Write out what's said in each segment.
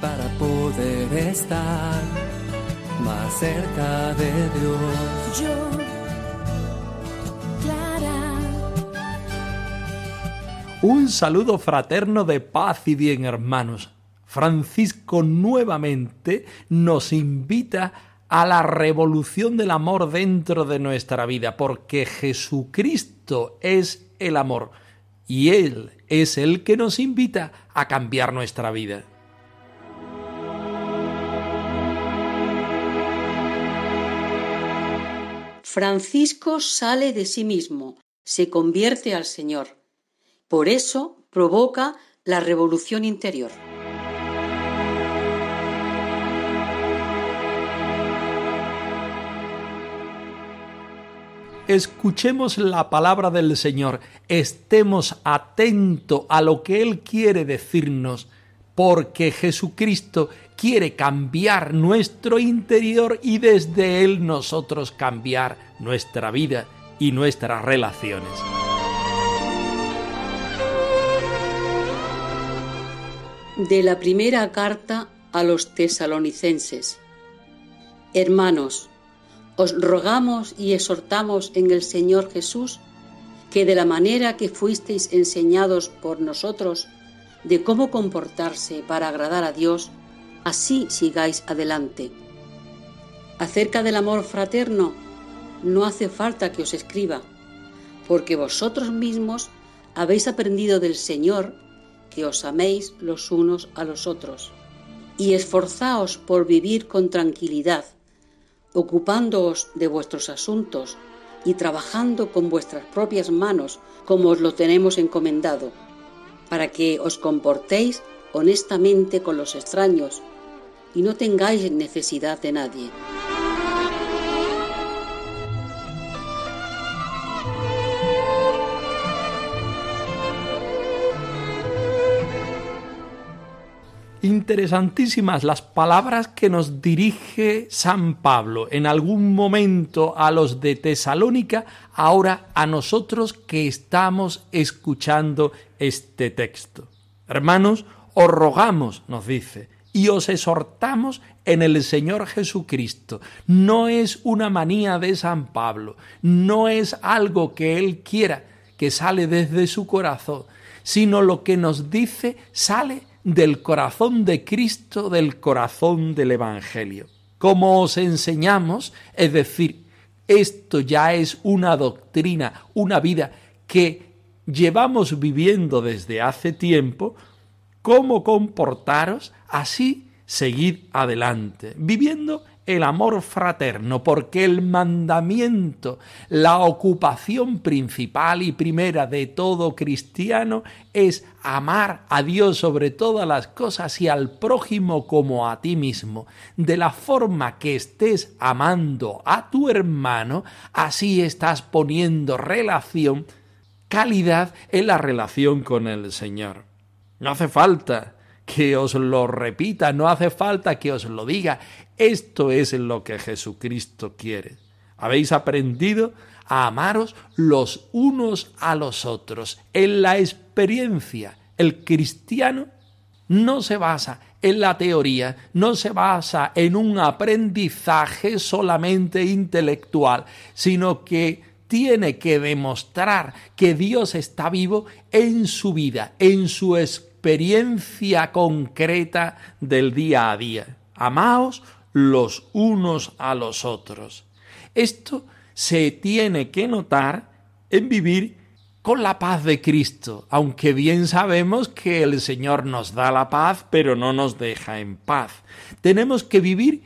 para poder estar más cerca de Dios. Yo, Clara. Un saludo fraterno de paz y bien, hermanos. Francisco nuevamente nos invita a la revolución del amor dentro de nuestra vida, porque Jesucristo es el amor y Él es el que nos invita a cambiar nuestra vida. Francisco sale de sí mismo, se convierte al Señor. Por eso provoca la revolución interior. Escuchemos la palabra del Señor, estemos atentos a lo que Él quiere decirnos, porque Jesucristo quiere cambiar nuestro interior y desde Él nosotros cambiar nuestra vida y nuestras relaciones. De la primera carta a los tesalonicenses. Hermanos, os rogamos y exhortamos en el Señor Jesús que de la manera que fuisteis enseñados por nosotros de cómo comportarse para agradar a Dios, así sigáis adelante. Acerca del amor fraterno, no hace falta que os escriba, porque vosotros mismos habéis aprendido del Señor que os améis los unos a los otros, y esforzaos por vivir con tranquilidad, ocupándoos de vuestros asuntos y trabajando con vuestras propias manos como os lo tenemos encomendado, para que os comportéis honestamente con los extraños y no tengáis necesidad de nadie. Interesantísimas las palabras que nos dirige San Pablo en algún momento a los de Tesalónica, ahora a nosotros que estamos escuchando este texto. Hermanos, os rogamos, nos dice, y os exhortamos en el Señor Jesucristo. No es una manía de San Pablo, no es algo que Él quiera, que sale desde su corazón, sino lo que nos dice sale del corazón de Cristo, del corazón del Evangelio. Como os enseñamos, es decir, esto ya es una doctrina, una vida que llevamos viviendo desde hace tiempo, cómo comportaros, así seguid adelante, viviendo el amor fraterno, porque el mandamiento, la ocupación principal y primera de todo cristiano es amar a Dios sobre todas las cosas y al prójimo como a ti mismo. De la forma que estés amando a tu hermano, así estás poniendo relación, calidad en la relación con el Señor. No hace falta que os lo repita, no hace falta que os lo diga. Esto es lo que Jesucristo quiere. Habéis aprendido a amaros los unos a los otros. En la experiencia, el cristiano no se basa en la teoría, no se basa en un aprendizaje solamente intelectual, sino que tiene que demostrar que Dios está vivo en su vida, en su experiencia concreta del día a día. Amaos los unos a los otros. Esto se tiene que notar en vivir con la paz de Cristo, aunque bien sabemos que el Señor nos da la paz, pero no nos deja en paz. Tenemos que vivir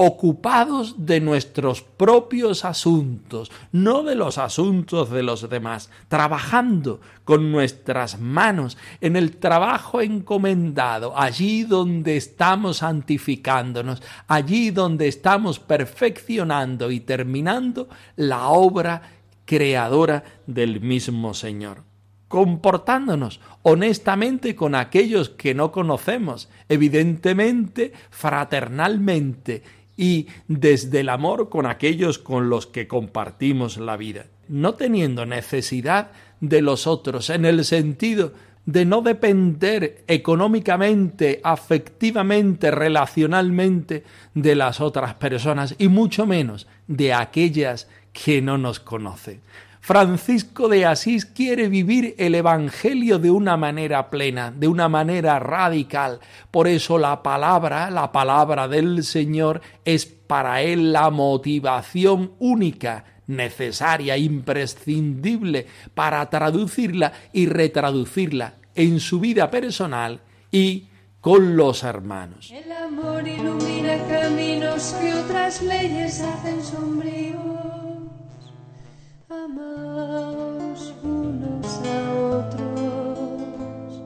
ocupados de nuestros propios asuntos, no de los asuntos de los demás, trabajando con nuestras manos en el trabajo encomendado, allí donde estamos santificándonos, allí donde estamos perfeccionando y terminando la obra creadora del mismo Señor. Comportándonos honestamente con aquellos que no conocemos, evidentemente fraternalmente y desde el amor con aquellos con los que compartimos la vida, no teniendo necesidad de los otros en el sentido de no depender económicamente, afectivamente, relacionalmente de las otras personas y mucho menos de aquellas que no nos conocen. Francisco de Asís quiere vivir el Evangelio de una manera plena, de una manera radical. Por eso la palabra, la palabra del Señor, es para él la motivación única, necesaria, imprescindible para traducirla y retraducirla en su vida personal y con los hermanos. El amor ilumina caminos que otras leyes hacen sombríos. Amaos unos a otros,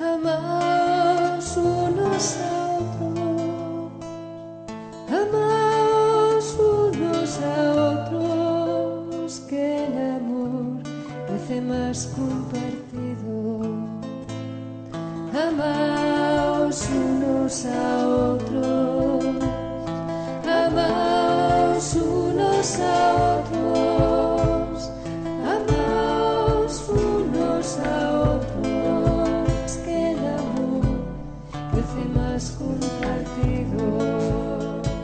amaos unos a otros, amaos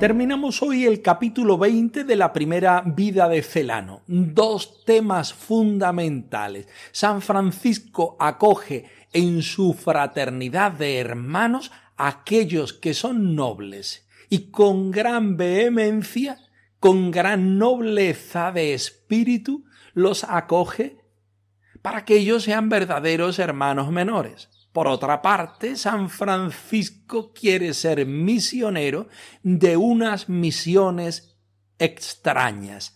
Terminamos hoy el capítulo 20 de la primera vida de Celano. Dos temas fundamentales. San Francisco acoge en su fraternidad de hermanos aquellos que son nobles y con gran vehemencia, con gran nobleza de espíritu, los acoge para que ellos sean verdaderos hermanos menores. Por otra parte, San Francisco quiere ser misionero de unas misiones extrañas.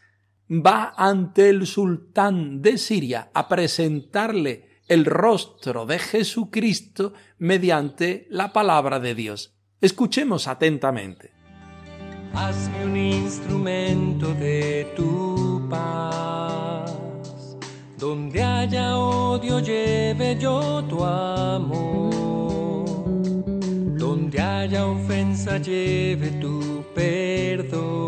Va ante el sultán de Siria a presentarle el rostro de Jesucristo mediante la palabra de Dios. Escuchemos atentamente. Hazme un instrumento de tu paz donde haya odio lleve yo tu amor. Donde haya ofensa lleve tu perdón.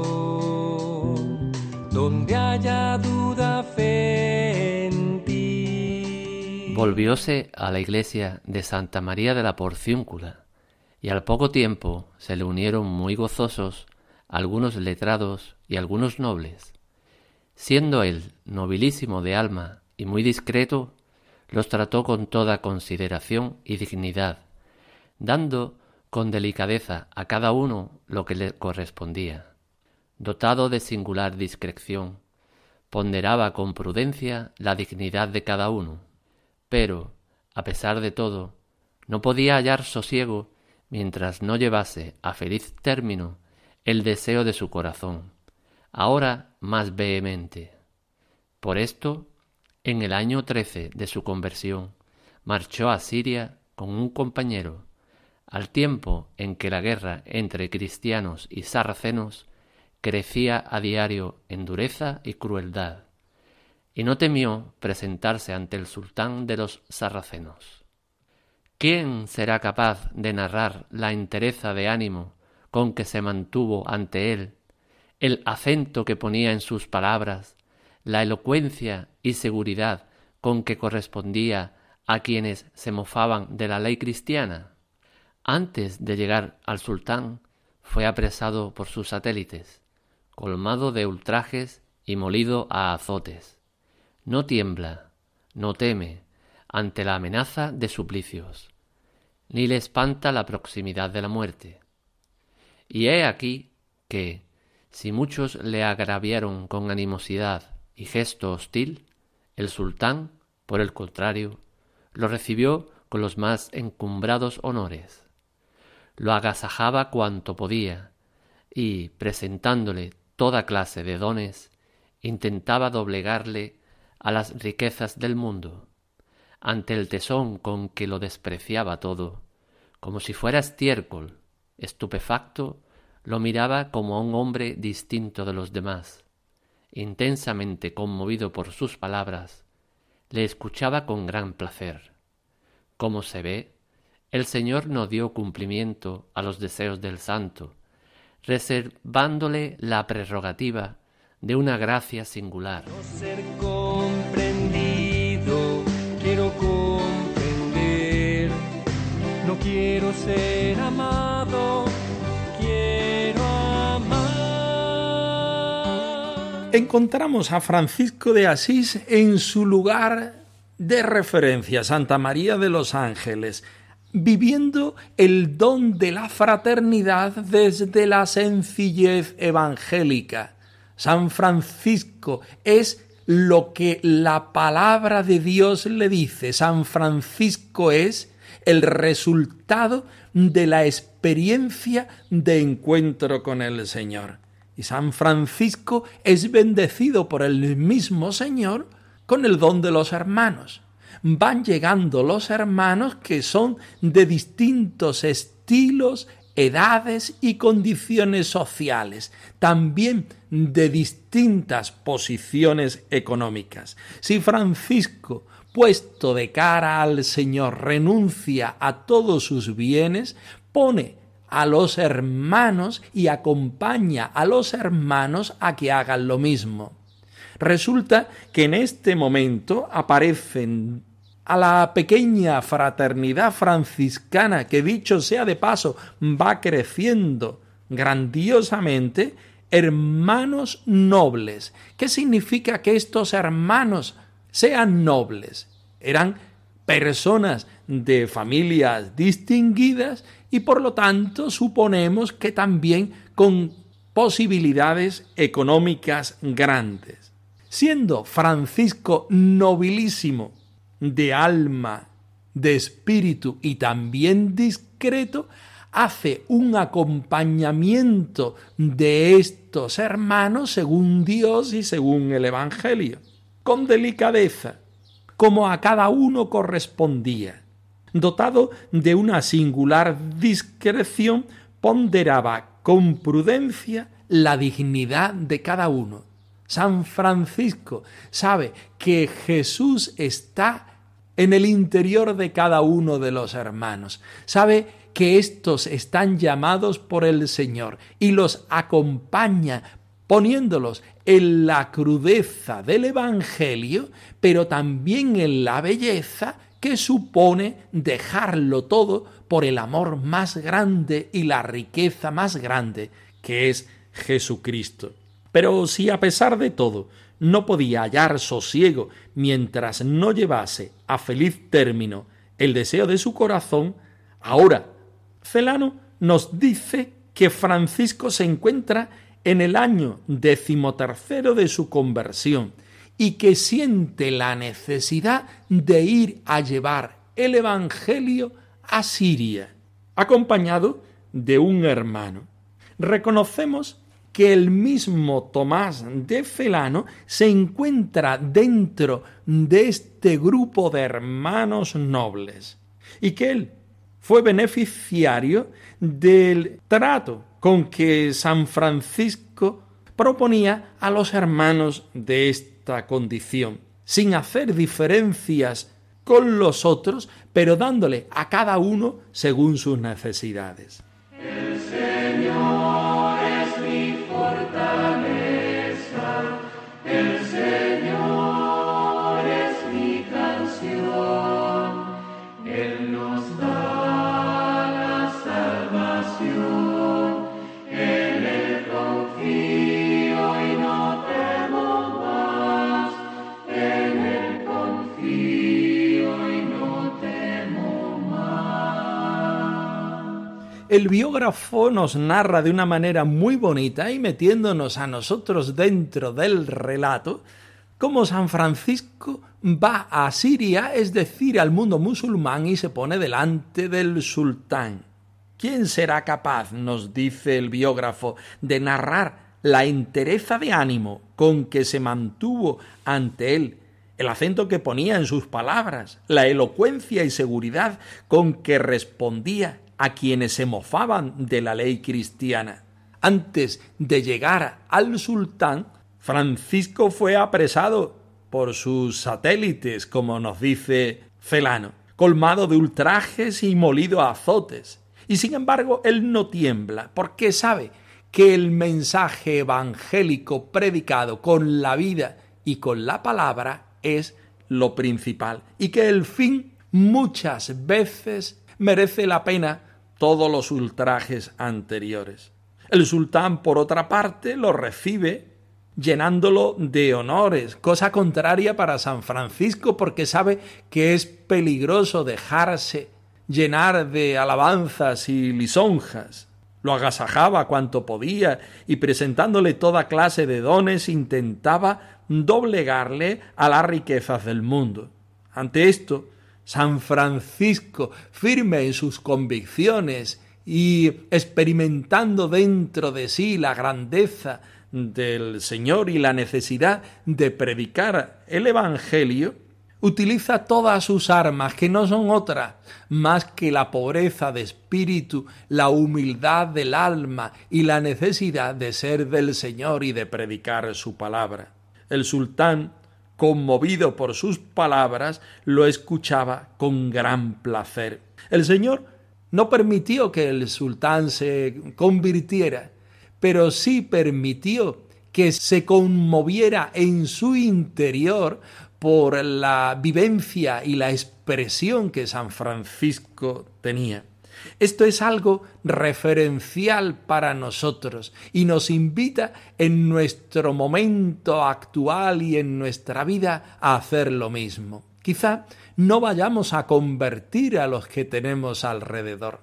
Donde haya duda fe en ti. Volvióse a la iglesia de Santa María de la Porciúncula y al poco tiempo se le unieron muy gozosos algunos letrados y algunos nobles. Siendo él nobilísimo de alma y muy discreto, los trató con toda consideración y dignidad, dando con delicadeza a cada uno lo que le correspondía. Dotado de singular discreción, ponderaba con prudencia la dignidad de cada uno, pero, a pesar de todo, no podía hallar sosiego mientras no llevase a feliz término el deseo de su corazón, ahora más vehemente. Por esto en el año trece de su conversión, marchó a Siria con un compañero, al tiempo en que la guerra entre cristianos y sarracenos crecía a diario en dureza y crueldad, y no temió presentarse ante el sultán de los sarracenos. ¿Quién será capaz de narrar la entereza de ánimo con que se mantuvo ante él, el acento que ponía en sus palabras, la elocuencia y seguridad con que correspondía a quienes se mofaban de la ley cristiana. Antes de llegar al sultán, fue apresado por sus satélites, colmado de ultrajes y molido a azotes. No tiembla, no teme ante la amenaza de suplicios, ni le espanta la proximidad de la muerte. Y he aquí que, si muchos le agraviaron con animosidad y gesto hostil, el sultán, por el contrario, lo recibió con los más encumbrados honores. Lo agasajaba cuanto podía, y, presentándole toda clase de dones, intentaba doblegarle a las riquezas del mundo, ante el tesón con que lo despreciaba todo, como si fuera estiércol, estupefacto, lo miraba como a un hombre distinto de los demás. Intensamente conmovido por sus palabras, le escuchaba con gran placer. Como se ve, el Señor no dio cumplimiento a los deseos del santo, reservándole la prerrogativa de una gracia singular. ser comprendido, quiero comprender, no quiero ser Encontramos a Francisco de Asís en su lugar de referencia, Santa María de los Ángeles, viviendo el don de la fraternidad desde la sencillez evangélica. San Francisco es lo que la palabra de Dios le dice. San Francisco es el resultado de la experiencia de encuentro con el Señor. Y San Francisco es bendecido por el mismo Señor con el don de los hermanos van llegando los hermanos que son de distintos estilos, edades y condiciones sociales, también de distintas posiciones económicas. Si Francisco, puesto de cara al Señor, renuncia a todos sus bienes, pone a los hermanos y acompaña a los hermanos a que hagan lo mismo. Resulta que en este momento aparecen a la pequeña fraternidad franciscana que dicho sea de paso va creciendo grandiosamente, hermanos nobles. ¿Qué significa que estos hermanos sean nobles? Eran personas de familias distinguidas y por lo tanto suponemos que también con posibilidades económicas grandes. Siendo Francisco nobilísimo de alma, de espíritu y también discreto, hace un acompañamiento de estos hermanos según Dios y según el Evangelio, con delicadeza, como a cada uno correspondía. Dotado de una singular discreción, ponderaba con prudencia la dignidad de cada uno San Francisco sabe que Jesús está en el interior de cada uno de los hermanos. Sabe que éstos están llamados por el Señor y los acompaña poniéndolos en la crudeza del Evangelio, pero también en la belleza que supone dejarlo todo por el amor más grande y la riqueza más grande, que es Jesucristo. Pero si a pesar de todo no podía hallar sosiego mientras no llevase a feliz término el deseo de su corazón, ahora Celano nos dice que Francisco se encuentra en el año decimotercero de su conversión y que siente la necesidad de ir a llevar el Evangelio a Siria, acompañado de un hermano. Reconocemos que el mismo Tomás de Felano se encuentra dentro de este grupo de hermanos nobles y que él fue beneficiario del trato con que San Francisco proponía a los hermanos de esta condición, sin hacer diferencias con los otros, pero dándole a cada uno según sus necesidades. El biógrafo nos narra de una manera muy bonita y metiéndonos a nosotros dentro del relato, cómo San Francisco va a Siria, es decir, al mundo musulmán, y se pone delante del sultán. ¿Quién será capaz, nos dice el biógrafo, de narrar la entereza de ánimo con que se mantuvo ante él, el acento que ponía en sus palabras, la elocuencia y seguridad con que respondía a quienes se mofaban de la ley cristiana? Antes de llegar al sultán, Francisco fue apresado por sus satélites, como nos dice Celano, colmado de ultrajes y molido a azotes. Y sin embargo, él no tiembla, porque sabe que el mensaje evangélico predicado con la vida y con la palabra es lo principal, y que el fin muchas veces merece la pena todos los ultrajes anteriores. El sultán, por otra parte, lo recibe llenándolo de honores, cosa contraria para San Francisco porque sabe que es peligroso dejarse llenar de alabanzas y lisonjas. Lo agasajaba cuanto podía y presentándole toda clase de dones intentaba doblegarle a las riquezas del mundo. Ante esto, San Francisco, firme en sus convicciones y experimentando dentro de sí la grandeza del Señor y la necesidad de predicar el Evangelio, utiliza todas sus armas, que no son otras más que la pobreza de espíritu, la humildad del alma y la necesidad de ser del Señor y de predicar su palabra. El sultán, conmovido por sus palabras, lo escuchaba con gran placer. El Señor no permitió que el sultán se convirtiera, pero sí permitió que se conmoviera en su interior por la vivencia y la expresión que San Francisco tenía. Esto es algo referencial para nosotros y nos invita en nuestro momento actual y en nuestra vida a hacer lo mismo. Quizá no vayamos a convertir a los que tenemos alrededor,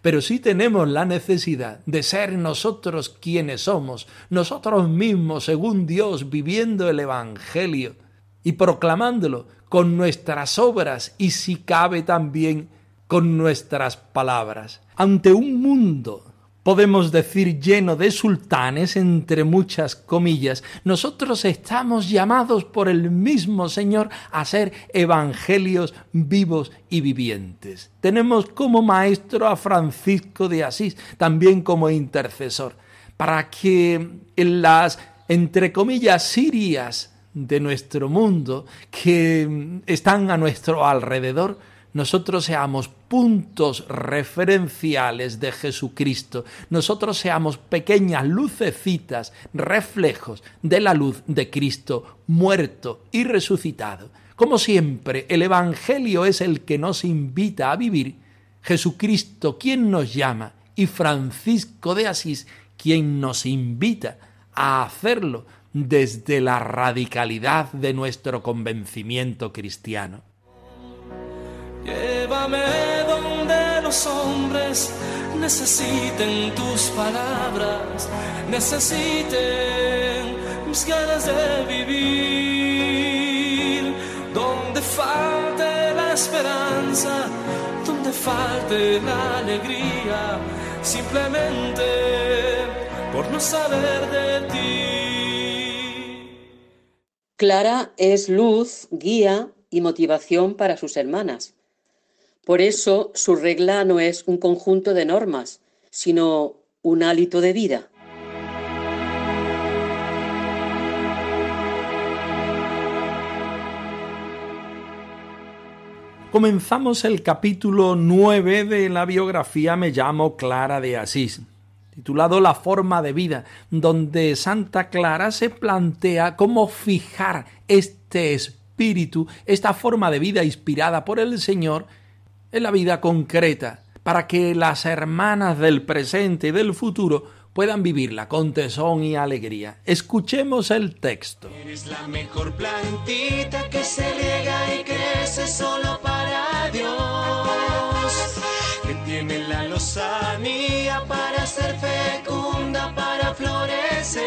pero sí tenemos la necesidad de ser nosotros quienes somos, nosotros mismos, según Dios, viviendo el Evangelio y proclamándolo con nuestras obras y si cabe también con nuestras palabras. Ante un mundo podemos decir lleno de sultanes, entre muchas comillas, nosotros estamos llamados por el mismo Señor a ser evangelios vivos y vivientes. Tenemos como maestro a Francisco de Asís, también como intercesor, para que en las, entre comillas, sirias de nuestro mundo, que están a nuestro alrededor, nosotros seamos puntos referenciales de Jesucristo, nosotros seamos pequeñas lucecitas, reflejos de la luz de Cristo muerto y resucitado. Como siempre, el Evangelio es el que nos invita a vivir, Jesucristo quien nos llama y Francisco de Asís quien nos invita a hacerlo desde la radicalidad de nuestro convencimiento cristiano. Llévame donde los hombres necesiten tus palabras, necesiten mis ganas de vivir, donde falte la esperanza, donde falte la alegría, simplemente por no saber de ti. Clara es luz, guía y motivación para sus hermanas por eso su regla no es un conjunto de normas, sino un hálito de vida. Comenzamos el capítulo 9 de la biografía Me llamo Clara de Asís, titulado La forma de vida, donde Santa Clara se plantea cómo fijar este espíritu, esta forma de vida inspirada por el Señor, en la vida concreta, para que las hermanas del presente y del futuro puedan vivirla con tesón y alegría. Escuchemos el texto. Eres la mejor plantita que se riega y crece solo para Dios. Que tiene la lozanía para ser fecunda, para florecer.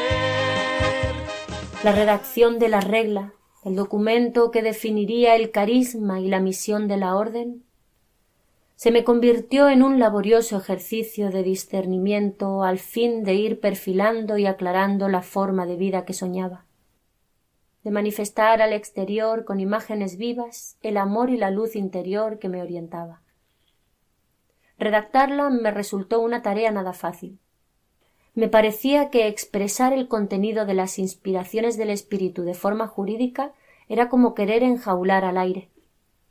La redacción de la regla, el documento que definiría el carisma y la misión de la orden, se me convirtió en un laborioso ejercicio de discernimiento al fin de ir perfilando y aclarando la forma de vida que soñaba de manifestar al exterior con imágenes vivas el amor y la luz interior que me orientaba. Redactarla me resultó una tarea nada fácil. Me parecía que expresar el contenido de las inspiraciones del espíritu de forma jurídica era como querer enjaular al aire,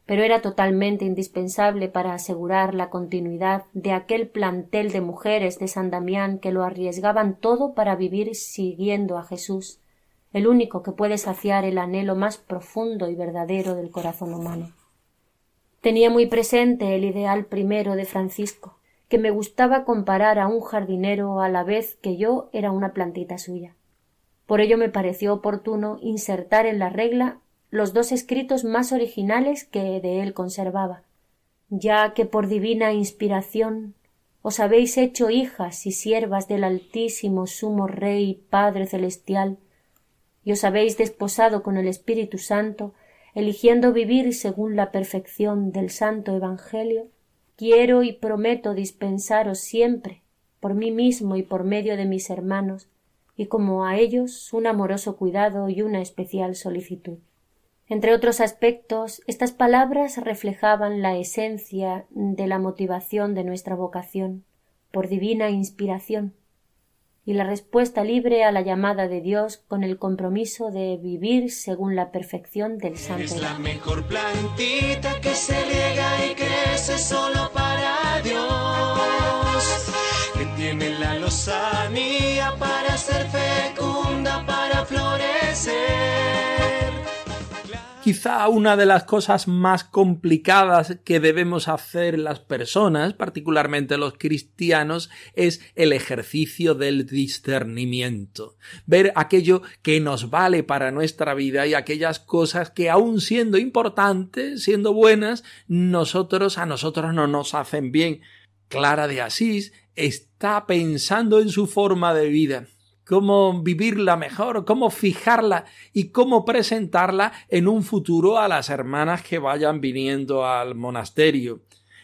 pero era totalmente indispensable para asegurar la continuidad de aquel plantel de mujeres de San Damián que lo arriesgaban todo para vivir siguiendo a Jesús el único que puede saciar el anhelo más profundo y verdadero del corazón humano. Tenía muy presente el ideal primero de Francisco, que me gustaba comparar a un jardinero a la vez que yo era una plantita suya. Por ello me pareció oportuno insertar en la regla los dos escritos más originales que de él conservaba, ya que por divina inspiración os habéis hecho hijas y siervas del Altísimo Sumo Rey Padre Celestial, y os habéis desposado con el Espíritu Santo, eligiendo vivir según la perfección del Santo Evangelio, quiero y prometo dispensaros siempre, por mí mismo y por medio de mis hermanos, y como a ellos un amoroso cuidado y una especial solicitud. Entre otros aspectos, estas palabras reflejaban la esencia de la motivación de nuestra vocación, por divina inspiración, y la respuesta libre a la llamada de Dios con el compromiso de vivir según la perfección del Santo. Es la mejor plantita que se riega y crece solo para Dios, que tiene la lozanía para ser fecunda, para florecer quizá una de las cosas más complicadas que debemos hacer las personas, particularmente los cristianos, es el ejercicio del discernimiento. Ver aquello que nos vale para nuestra vida y aquellas cosas que aun siendo importantes, siendo buenas, nosotros a nosotros no nos hacen bien. Clara de Asís está pensando en su forma de vida cómo vivirla mejor, cómo fijarla y cómo presentarla en un futuro a las hermanas que vayan viniendo al monasterio.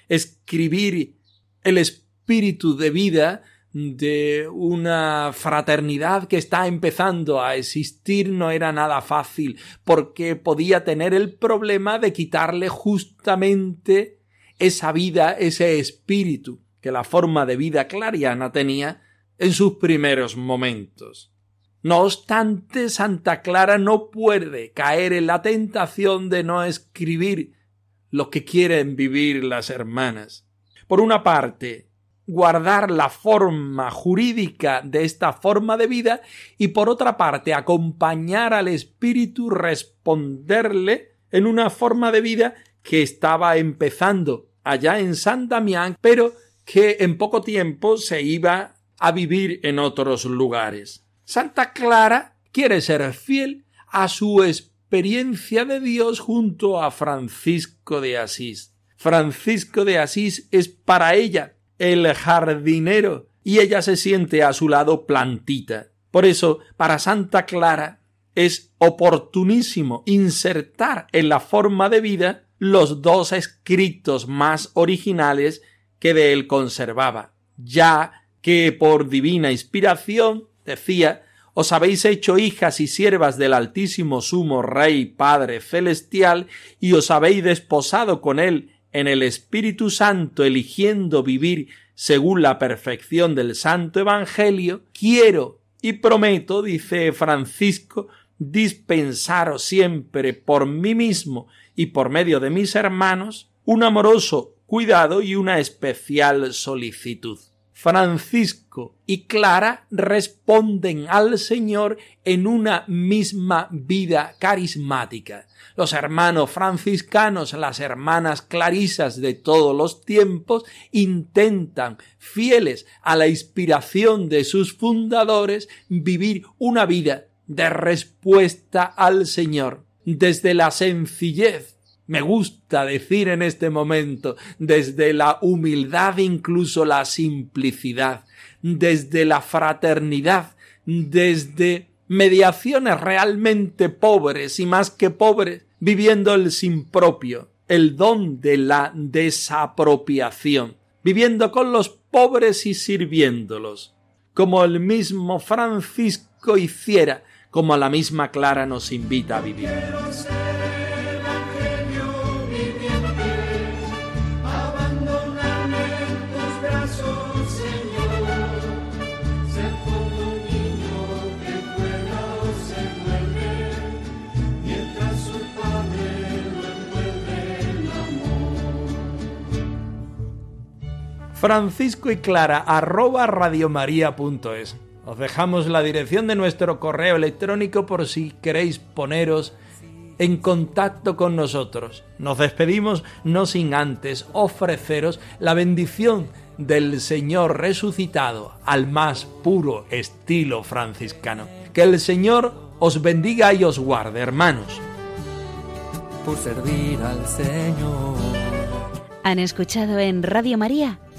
Escribir el espíritu de vida de una fraternidad que está empezando a existir no era nada fácil, porque podía tener el problema de quitarle justamente esa vida, ese espíritu que la forma de vida clariana tenía en sus primeros momentos. No obstante, Santa Clara no puede caer en la tentación de no escribir lo que quieren vivir las hermanas. Por una parte, guardar la forma jurídica de esta forma de vida y por otra parte acompañar al espíritu responderle en una forma de vida que estaba empezando allá en San Damián, pero que en poco tiempo se iba a vivir en otros lugares. Santa Clara quiere ser fiel a su experiencia de Dios junto a Francisco de Asís. Francisco de Asís es para ella el jardinero y ella se siente a su lado plantita. Por eso, para Santa Clara es oportunísimo insertar en la forma de vida los dos escritos más originales que de él conservaba, ya que por divina inspiración, decía, os habéis hecho hijas y siervas del Altísimo Sumo Rey Padre Celestial, y os habéis desposado con él en el Espíritu Santo, eligiendo vivir según la perfección del Santo Evangelio, quiero y prometo, dice Francisco, dispensaros siempre por mí mismo y por medio de mis hermanos un amoroso cuidado y una especial solicitud. Francisco y Clara responden al Señor en una misma vida carismática. Los hermanos franciscanos, las hermanas clarisas de todos los tiempos, intentan, fieles a la inspiración de sus fundadores, vivir una vida de respuesta al Señor, desde la sencillez me gusta decir en este momento, desde la humildad incluso la simplicidad, desde la fraternidad, desde mediaciones realmente pobres y más que pobres, viviendo el sin propio, el don de la desapropiación, viviendo con los pobres y sirviéndolos, como el mismo Francisco hiciera, como la misma Clara nos invita a vivir. Francisco y Clara arroba radiomaria.es. Os dejamos la dirección de nuestro correo electrónico por si queréis poneros en contacto con nosotros. Nos despedimos no sin antes ofreceros la bendición del Señor resucitado al más puro estilo franciscano. Que el Señor os bendiga y os guarde, hermanos. Por servir al Señor. Han escuchado en Radio María